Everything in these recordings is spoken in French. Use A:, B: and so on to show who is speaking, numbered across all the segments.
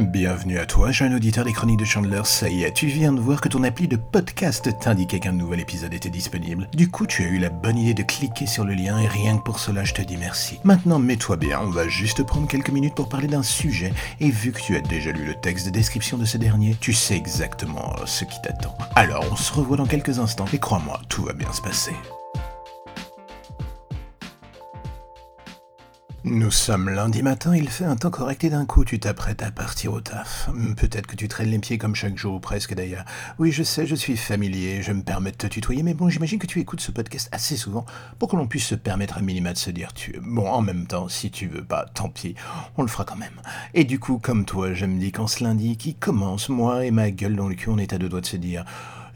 A: Bienvenue à toi, jeune auditeur des chroniques de Chandler. Ça y est, tu viens de voir que ton appli de podcast t'indiquait qu'un nouvel épisode était disponible. Du coup, tu as eu la bonne idée de cliquer sur le lien et rien que pour cela, je te dis merci. Maintenant, mets-toi bien, on va juste prendre quelques minutes pour parler d'un sujet. Et vu que tu as déjà lu le texte de description de ce dernier, tu sais exactement ce qui t'attend. Alors, on se revoit dans quelques instants et crois-moi, tout va bien se passer. Nous sommes lundi matin, il fait un temps correct et d'un coup tu t'apprêtes à partir au taf. Peut-être que tu traînes les pieds comme chaque jour ou presque d'ailleurs. Oui, je sais, je suis familier, je me permets de te tutoyer, mais bon, j'imagine que tu écoutes ce podcast assez souvent pour que l'on puisse se permettre à minima de se dire tu. Bon, en même temps, si tu veux pas, tant pis, on le fera quand même. Et du coup, comme toi, je me dis qu'en ce lundi qui commence, moi et ma gueule dans le cul, on est à deux doigts de se dire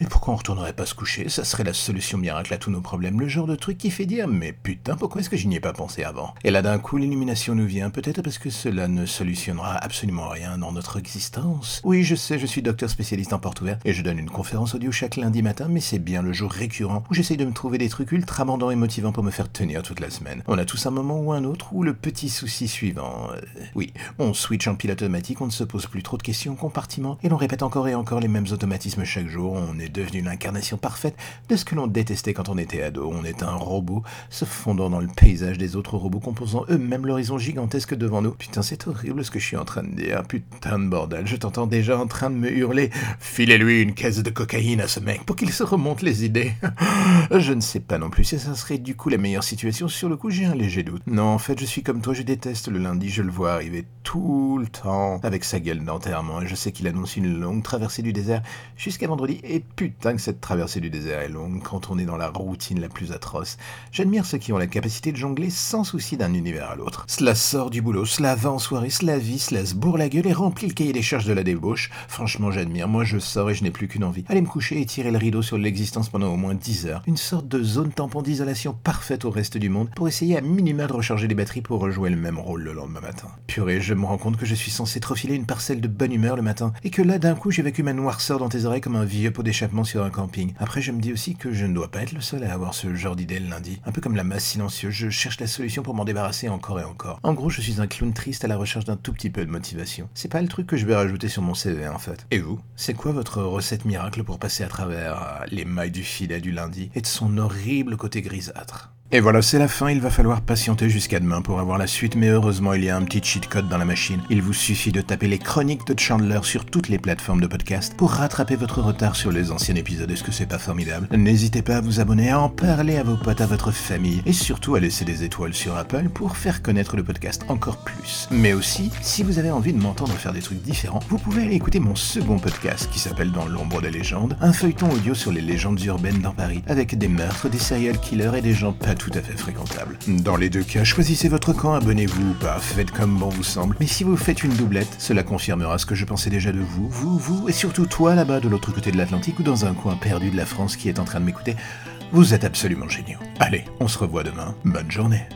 A: et pourquoi on retournerait pas se coucher? Ça serait la solution miracle à tous nos problèmes, le genre de truc qui fait dire Mais putain, pourquoi est-ce que je n'y ai pas pensé avant? Et là d'un coup, l'illumination nous vient, peut-être parce que cela ne solutionnera absolument rien dans notre existence. Oui, je sais, je suis docteur spécialiste en porte ouverte et je donne une conférence audio chaque lundi matin, mais c'est bien le jour récurrent où j'essaye de me trouver des trucs ultra bandants et motivants pour me faire tenir toute la semaine. On a tous un moment ou un autre où le petit souci suivant. Euh, oui, on switch en pilote automatique, on ne se pose plus trop de questions, compartiment, et l'on répète encore et encore les mêmes automatismes chaque jour, on est devenu l'incarnation parfaite de ce que l'on détestait quand on était ado. On est un robot se fondant dans le paysage des autres robots, composant eux-mêmes l'horizon gigantesque devant nous. Putain, c'est horrible ce que je suis en train de dire. Putain de bordel, je t'entends déjà en train de me hurler. Filez-lui une caisse de cocaïne à ce mec pour qu'il se remonte les idées. je ne sais pas non plus si ça serait du coup la meilleure situation. Sur le coup, j'ai un léger doute. Non, en fait, je suis comme toi, je déteste le lundi. Je le vois arriver tout le temps avec sa gueule d'enterrement. Et je sais qu'il annonce une longue traversée du désert jusqu'à vendredi. Et putain que cette traversée du désert est longue quand on est dans la routine la plus atroce. J'admire ceux qui ont la capacité de jongler sans souci d'un univers à l'autre. Cela sort du boulot, cela va en soirée, cela vit, cela se bourre la gueule et remplit le cahier des charges de la débauche. Franchement, j'admire. Moi, je sors et je n'ai plus qu'une envie. Aller me coucher et tirer le rideau sur l'existence pendant au moins 10 heures. Une sorte de zone tampon d'isolation parfaite au reste du monde pour essayer à minima de recharger les batteries pour rejouer le même rôle le lendemain matin. Purée, je me rends compte que je suis censé te refiler une parcelle de bonne humeur le matin et que là, d'un coup, j'évacue ma noirceur dans tes oreilles comme un vieux pot sur un camping. Après, je me dis aussi que je ne dois pas être le seul à avoir ce genre d'idée le lundi. Un peu comme la masse silencieuse, je cherche la solution pour m'en débarrasser encore et encore. En gros, je suis un clown triste à la recherche d'un tout petit peu de motivation. C'est pas le truc que je vais rajouter sur mon CV en fait. Et vous? C'est quoi votre recette miracle pour passer à travers euh, les mailles du filet du lundi et de son horrible côté grisâtre? Et voilà, c'est la fin, il va falloir patienter jusqu'à demain pour avoir la suite, mais heureusement il y a un petit cheat code dans la machine. Il vous suffit de taper les chroniques de Chandler sur toutes les plateformes de podcast pour rattraper votre retard sur les anciens épisodes. Est-ce que c'est pas formidable? N'hésitez pas à vous abonner, à en parler à vos potes, à votre famille, et surtout à laisser des étoiles sur Apple pour faire connaître le podcast encore plus. Mais aussi, si vous avez envie de m'entendre faire des trucs différents, vous pouvez aller écouter mon second podcast qui s'appelle Dans l'ombre des légendes, un feuilleton audio sur les légendes urbaines dans Paris, avec des meurtres, des serial killers et des gens pas tout à fait fréquentable. Dans les deux cas, choisissez votre camp, abonnez-vous ou pas, faites comme bon vous semble. Mais si vous faites une doublette, cela confirmera ce que je pensais déjà de vous, vous, vous, et surtout toi là-bas de l'autre côté de l'Atlantique ou dans un coin perdu de la France qui est en train de m'écouter. Vous êtes absolument géniaux. Allez, on se revoit demain. Bonne journée.